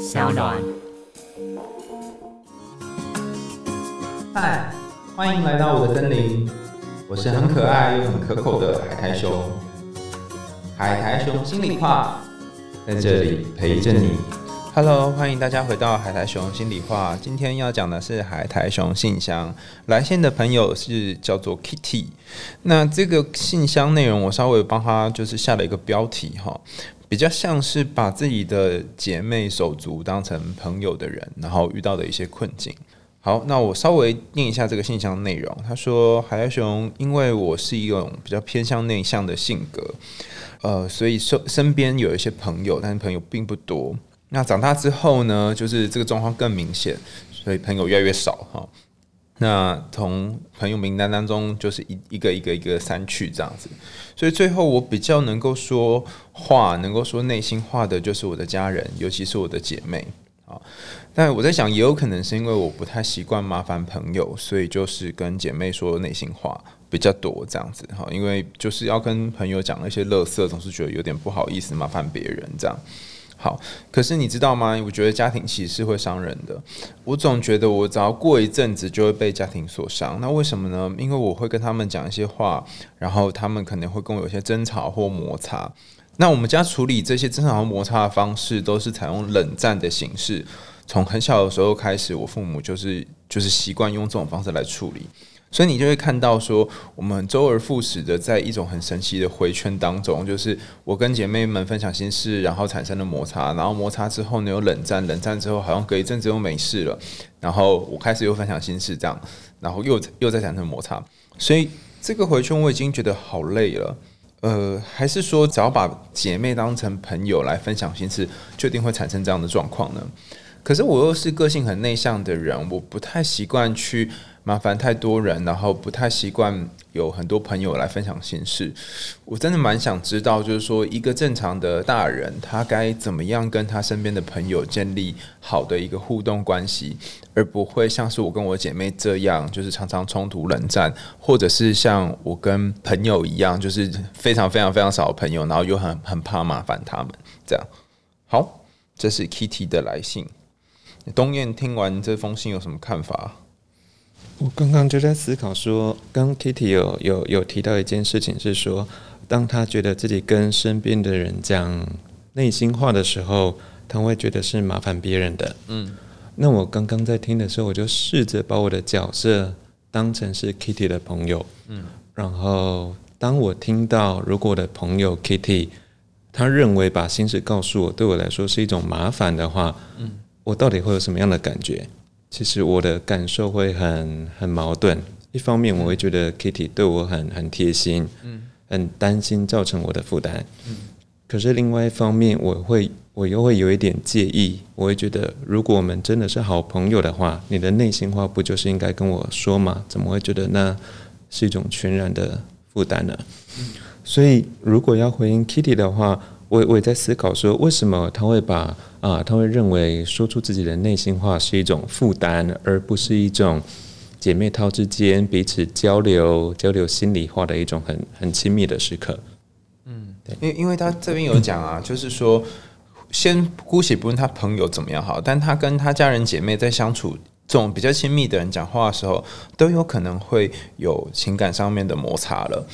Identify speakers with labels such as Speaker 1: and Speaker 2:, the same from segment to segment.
Speaker 1: 小暖。
Speaker 2: 嗨，欢迎来到我的森林，我是很可爱又很可口的海苔熊。海苔熊心里话，在这里陪着你。Hello，欢迎大家回到海苔熊心里话。今天要讲的是海苔熊信箱，来信的朋友是叫做 Kitty。那这个信箱内容，我稍微帮他就是下了一个标题哈，比较像是把自己的姐妹手足当成朋友的人，然后遇到的一些困境。好，那我稍微念一下这个信箱内容。他说：“海苔熊，因为我是一种比较偏向内向的性格，呃，所以身身边有一些朋友，但是朋友并不多。那长大之后呢，就是这个状况更明显，所以朋友越来越少哈。那从朋友名单当中，就是一一个一个一个删去这样子。所以最后我比较能够说话，能够说内心话的，就是我的家人，尤其是我的姐妹啊。”但我在想，也有可能是因为我不太习惯麻烦朋友，所以就是跟姐妹说内心话比较多这样子哈。因为就是要跟朋友讲那些乐色，总是觉得有点不好意思麻烦别人这样。好，可是你知道吗？我觉得家庭其实是会伤人的。我总觉得我只要过一阵子就会被家庭所伤。那为什么呢？因为我会跟他们讲一些话，然后他们可能会跟我有些争吵或摩擦。那我们家处理这些争吵和摩擦的方式，都是采用冷战的形式。从很小的时候开始，我父母就是就是习惯用这种方式来处理，所以你就会看到说，我们周而复始的在一种很神奇的回圈当中，就是我跟姐妹们分享心事，然后产生了摩擦，然后摩擦之后呢有冷战，冷战之后好像隔一阵子又没事了，然后我开始又分享心事，这样，然后又又在产生摩擦，所以这个回圈我已经觉得好累了。呃，还是说只要把姐妹当成朋友来分享心事，就一定会产生这样的状况呢？可是我又是个性很内向的人，我不太习惯去麻烦太多人，然后不太习惯有很多朋友来分享心事。我真的蛮想知道，就是说一个正常的大人，他该怎么样跟他身边的朋友建立好的一个互动关系，而不会像是我跟我姐妹这样，就是常常冲突冷战，或者是像我跟朋友一样，就是非常非常非常少的朋友，然后又很很怕麻烦他们这样。好，这是 Kitty 的来信。东燕听完这封信有什么看法？
Speaker 3: 我刚刚就在思考说，刚 Kitty 有有有提到一件事情，是说，当他觉得自己跟身边的人讲内心话的时候，他会觉得是麻烦别人的。嗯，那我刚刚在听的时候，我就试着把我的角色当成是 Kitty 的朋友。嗯，然后当我听到如果我的朋友 Kitty 他认为把心事告诉我，对我来说是一种麻烦的话，嗯。我到底会有什么样的感觉？其实我的感受会很很矛盾。一方面，我会觉得 Kitty 对我很很贴心，嗯，很担心造成我的负担，嗯。可是另外一方面，我会我又会有一点介意。我会觉得，如果我们真的是好朋友的话，你的内心话不就是应该跟我说吗？怎么会觉得那是一种全然的负担呢？所以，如果要回应 Kitty 的话，我我也在思考说，为什么他会把啊，他会认为说出自己的内心话是一种负担，而不是一种姐妹淘之间彼此交流、交流心里话的一种很很亲密的时刻。
Speaker 2: 嗯，对，因因为他这边有讲啊，就是说，先姑且不论他朋友怎么样好，但他跟他家人姐妹在相处这种比较亲密的人讲话的时候，都有可能会有情感上面的摩擦了。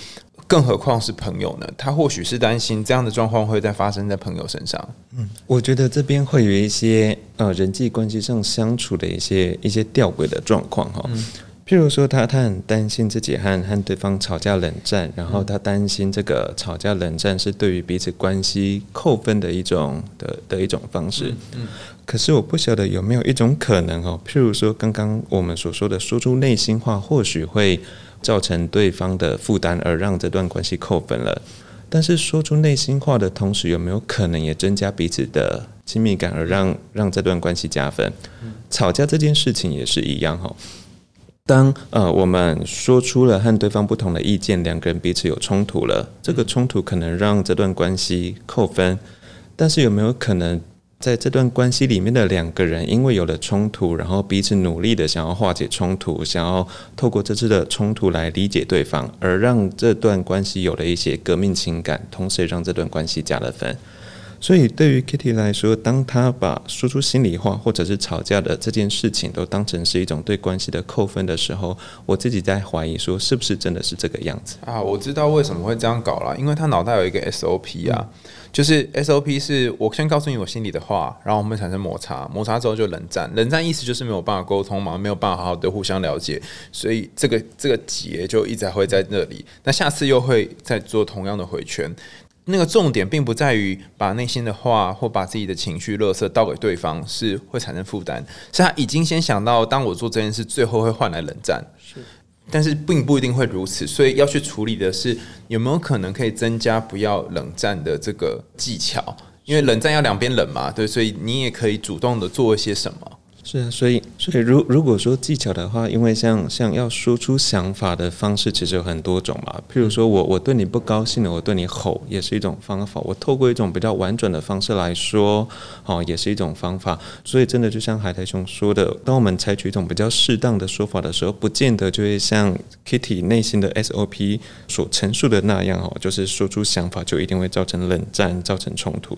Speaker 2: 更何况是朋友呢？他或许是担心这样的状况会再发生在朋友身上。
Speaker 3: 嗯，我觉得这边会有一些呃人际关系上相处的一些一些吊诡的状况哈。嗯，譬如说他他很担心自己和和对方吵架冷战，然后他担心这个吵架冷战是对于彼此关系扣分的一种的的一种方式。嗯，可是我不晓得有没有一种可能哦，譬如说刚刚我们所说的说出内心话，或许会。造成对方的负担，而让这段关系扣分了。但是说出内心话的同时，有没有可能也增加彼此的亲密感，而让让这段关系加分？吵架这件事情也是一样哈。当呃我们说出了和对方不同的意见，两个人彼此有冲突了，这个冲突可能让这段关系扣分。但是有没有可能？在这段关系里面的两个人，因为有了冲突，然后彼此努力的想要化解冲突，想要透过这次的冲突来理解对方，而让这段关系有了一些革命情感，同时也让这段关系加了分。所以对于 Kitty 来说，当他把说出心里话或者是吵架的这件事情都当成是一种对关系的扣分的时候，我自己在怀疑说，是不是真的是这个样子
Speaker 2: 啊？我知道为什么会这样搞了，因为他脑袋有一个 SOP 啊，就是 SOP 是我先告诉你我心里的话，然后我们产生摩擦，摩擦之后就冷战，冷战意思就是没有办法沟通嘛，没有办法好好的互相了解，所以这个这个结就一直会在那里，那下次又会再做同样的回圈。那个重点并不在于把内心的话或把自己的情绪、乐色倒给对方，是会产生负担。是他已经先想到，当我做这件事，最后会换来冷战。是，但是并不一定会如此。所以要去处理的是，有没有可能可以增加不要冷战的这个技巧？因为冷战要两边冷嘛，对，所以你也可以主动的做一些什么。
Speaker 3: 是啊，所以所以如如果说技巧的话，因为像像要说出想法的方式，其实有很多种嘛。譬如说我我对你不高兴了，我对你吼也是一种方法。我透过一种比较婉转的方式来说，哦，也是一种方法。所以真的就像海苔熊说的，当我们采取一种比较适当的说法的时候，不见得就会像 Kitty 内心的 SOP 所陈述的那样哦，就是说出想法就一定会造成冷战，造成冲突。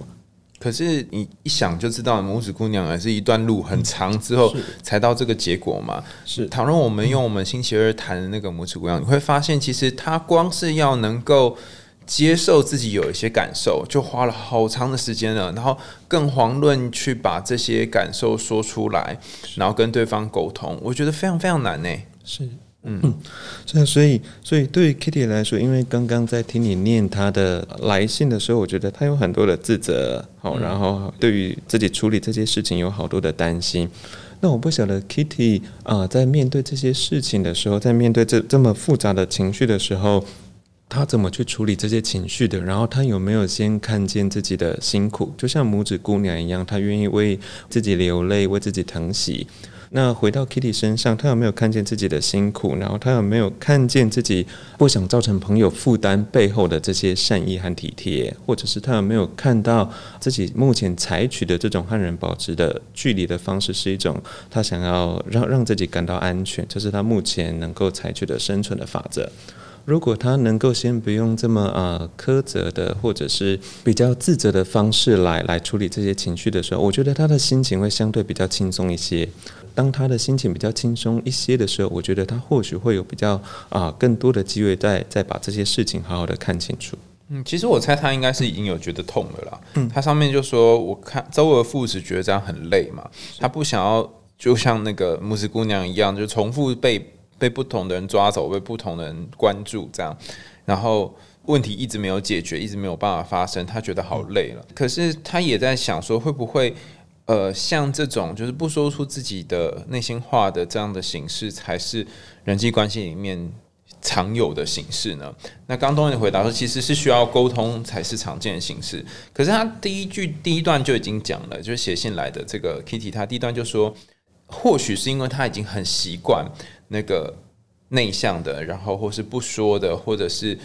Speaker 2: 可是你一想就知道，拇指姑娘还是一段路很长之后才到这个结果嘛。
Speaker 3: 是，
Speaker 2: 倘若我们用我们星期二谈的那个拇指姑娘，你会发现，其实她光是要能够接受自己有一些感受，就花了好长的时间了。然后更遑论去把这些感受说出来，然后跟对方沟通，我觉得非常非常难呢。
Speaker 3: 是。嗯，所以所以所以对于 Kitty 来说，因为刚刚在听你念他的来信的时候，我觉得他有很多的自责，好，然后对于自己处理这些事情有好多的担心。那我不晓得 Kitty 啊，在面对这些事情的时候，在面对这这么复杂的情绪的时候，他怎么去处理这些情绪的？然后他有没有先看见自己的辛苦？就像拇指姑娘一样，她愿意为自己流泪，为自己疼惜。那回到 Kitty 身上，他有没有看见自己的辛苦？然后他有没有看见自己不想造成朋友负担背后的这些善意和体贴？或者是他有没有看到自己目前采取的这种和人保持的距离的方式，是一种他想要让让自己感到安全？这是他目前能够采取的生存的法则。如果他能够先不用这么呃苛责的，或者是比较自责的方式来来处理这些情绪的时候，我觉得他的心情会相对比较轻松一些。当他的心情比较轻松一些的时候，我觉得他或许会有比较啊更多的机会再再把这些事情好好的看清楚。
Speaker 2: 嗯，其实我猜他应该是已经有觉得痛了啦。嗯，他上面就说，我看周而复始觉得这样很累嘛，他不想要就像那个牧师姑娘一样，就重复被被不同的人抓走，被不同的人关注这样，然后问题一直没有解决，一直没有办法发生，他觉得好累了。可是他也在想说，会不会？呃，像这种就是不说出自己的内心话的这样的形式，才是人际关系里面常有的形式呢？那刚东的回答说，其实是需要沟通才是常见的形式。可是他第一句第一段就已经讲了，就是写信来的这个 Kitty，他第一段就说，或许是因为他已经很习惯那个内向的，然后或是不说的，或者是。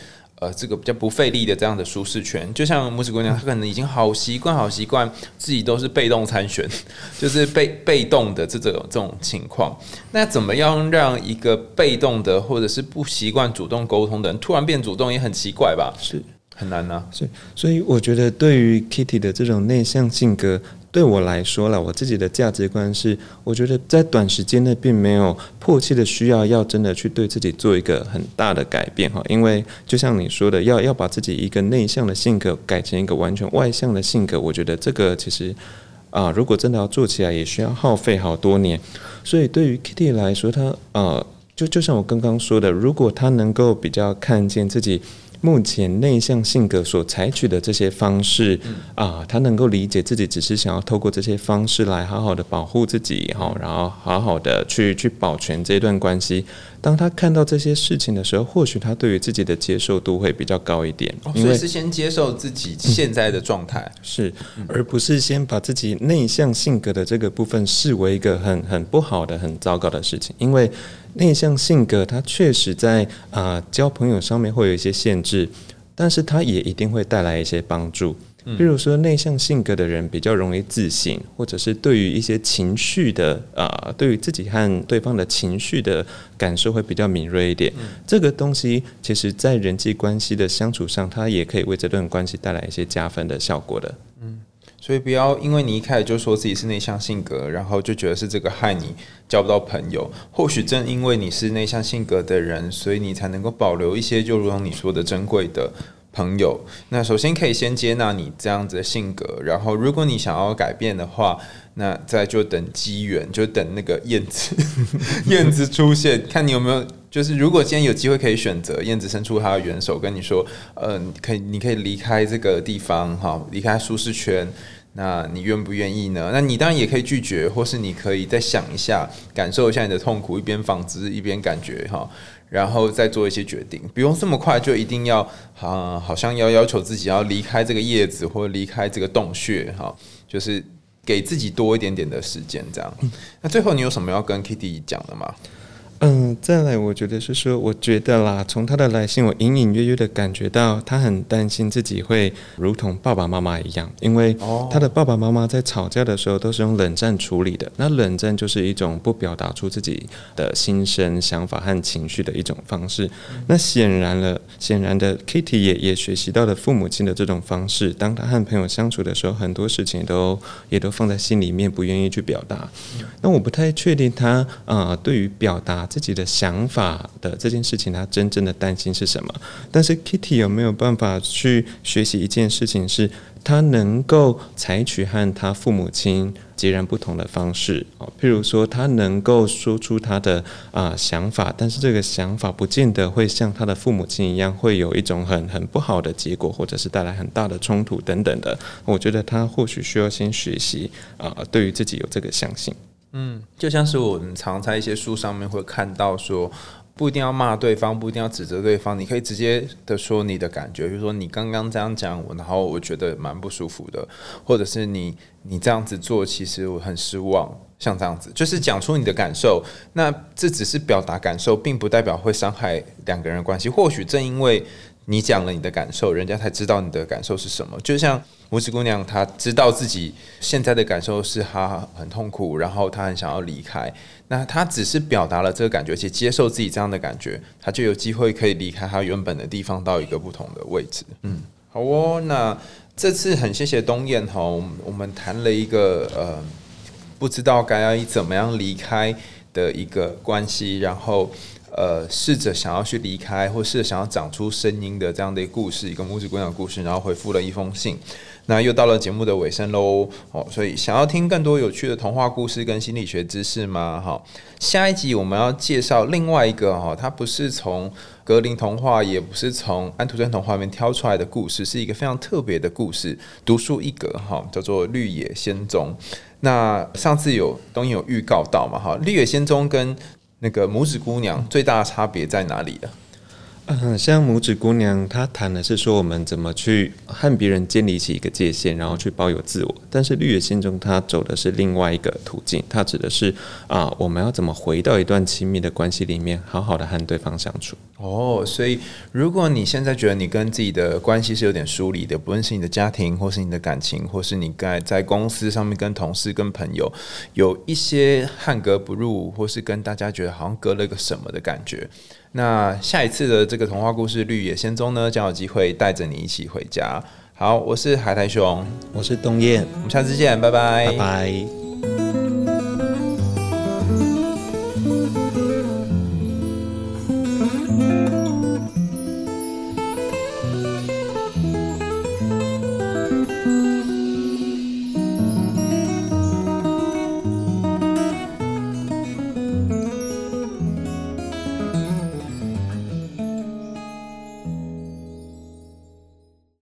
Speaker 2: 呃，这个比较不费力的这样的舒适圈，就像拇指姑娘，她可能已经好习惯、好习惯自己都是被动参选，就是被被动的这种这种情况。那怎么样让一个被动的或者是不习惯主动沟通的人突然变主动，也很奇怪吧？
Speaker 3: 是
Speaker 2: 很难呢。
Speaker 3: 所以，所以我觉得对于 Kitty 的这种内向性格。对我来说了，我自己的价值观是，我觉得在短时间内并没有迫切的需要要真的去对自己做一个很大的改变哈，因为就像你说的，要要把自己一个内向的性格改成一个完全外向的性格，我觉得这个其实啊，如果真的要做起来，也需要耗费好多年。所以对于 Kitty 来说，他呃，就就像我刚刚说的，如果他能够比较看见自己。目前内向性格所采取的这些方式啊，他能够理解自己只是想要透过这些方式来好好的保护自己哈，然后好好的去去保全这段关系。当他看到这些事情的时候，或许他对于自己的接受度会比较高一点。
Speaker 2: 所以是先接受自己现在的状态，
Speaker 3: 是，而不是先把自己内向性格的这个部分视为一个很很不好的、很糟糕的事情，因为。内向性格，它确实在啊交朋友上面会有一些限制，但是它也一定会带来一些帮助。比如说，内向性格的人比较容易自信，或者是对于一些情绪的啊，对于自己和对方的情绪的感受会比较敏锐一点。这个东西，其实在人际关系的相处上，它也可以为这段关系带来一些加分的效果的。嗯。
Speaker 2: 所以不要因为你一开始就说自己是内向性格，然后就觉得是这个害你交不到朋友。或许正因为你是内向性格的人，所以你才能够保留一些，就如同你说的珍贵的朋友。那首先可以先接纳你这样子的性格，然后如果你想要改变的话，那再就等机缘，就等那个燕子 燕子出现，看你有没有。就是如果今天有机会可以选择，燕子伸出他的援手跟你说，嗯，可以，你可以离开这个地方，哈，离开舒适圈，那你愿不愿意呢？那你当然也可以拒绝，或是你可以再想一下，感受一下你的痛苦，一边纺织一边感觉哈，然后再做一些决定，不用这么快就一定要啊，好像要要求自己要离开这个叶子或离开这个洞穴哈，就是给自己多一点点的时间这样。那最后你有什么要跟 Kitty 讲的吗？
Speaker 3: 嗯，再来，我觉得是说，我觉得啦，从他的来信，我隐隐约约的感觉到，他很担心自己会如同爸爸妈妈一样，因为他的爸爸妈妈在吵架的时候都是用冷战处理的。那冷战就是一种不表达出自己的心声、想法和情绪的一种方式。那显然了，显然的，Kitty 也也学习到了父母亲的这种方式。当他和朋友相处的时候，很多事情都也都放在心里面，不愿意去表达。那我不太确定他啊，对于表达。自己的想法的这件事情，他真正的担心是什么？但是 Kitty 有没有办法去学习一件事情，是他能够采取和他父母亲截然不同的方式哦？譬如说，他能够说出他的啊想法，但是这个想法不见得会像他的父母亲一样，会有一种很很不好的结果，或者是带来很大的冲突等等的。我觉得他或许需要先学习啊，对于自己有这个相信。
Speaker 2: 嗯，就像是我们常在一些书上面会看到说，不一定要骂对方，不一定要指责对方，你可以直接的说你的感觉，比如说你刚刚这样讲我，然后我觉得蛮不舒服的，或者是你你这样子做，其实我很失望，像这样子，就是讲出你的感受。那这只是表达感受，并不代表会伤害两个人的关系。或许正因为你讲了你的感受，人家才知道你的感受是什么。就像。拇指姑娘，她知道自己现在的感受是她很痛苦，然后她很想要离开。那她只是表达了这个感觉，且接受自己这样的感觉，她就有机会可以离开她原本的地方，到一个不同的位置。嗯，好哦。那这次很谢谢东燕哈，我们谈了一个呃，不知道该要怎么样离开的一个关系，然后。呃，试着想要去离开，或是想要长出声音的这样的一个故事，一个拇指姑娘故事，然后回复了一封信。那又到了节目的尾声喽，哦，所以想要听更多有趣的童话故事跟心理学知识吗？哈，下一集我们要介绍另外一个哈，它不是从格林童话，也不是从安徒生童话里面挑出来的故事，是一个非常特别的故事，独树一格哈，叫做《绿野仙踪》。那上次有东有预告到嘛？哈，《绿野仙踪》跟那个拇指姑娘最大的差别在哪里啊？
Speaker 3: 嗯，像拇指姑娘，她谈的是说我们怎么去和别人建立起一个界限，然后去保有自我。但是绿野心中，她走的是另外一个途径，她指的是啊，我们要怎么回到一段亲密的关系里面，好好的和对方相处。
Speaker 2: 哦，所以如果你现在觉得你跟自己的关系是有点疏离的，不论是你的家庭，或是你的感情，或是你在在公司上面跟同事、跟朋友有一些汉格不入，或是跟大家觉得好像隔了个什么的感觉。那下一次的这个童话故事《绿野仙踪》呢，将有机会带着你一起回家。好，我是海苔熊，
Speaker 3: 我是冬燕，
Speaker 2: 我们下次见，拜拜，
Speaker 3: 拜拜。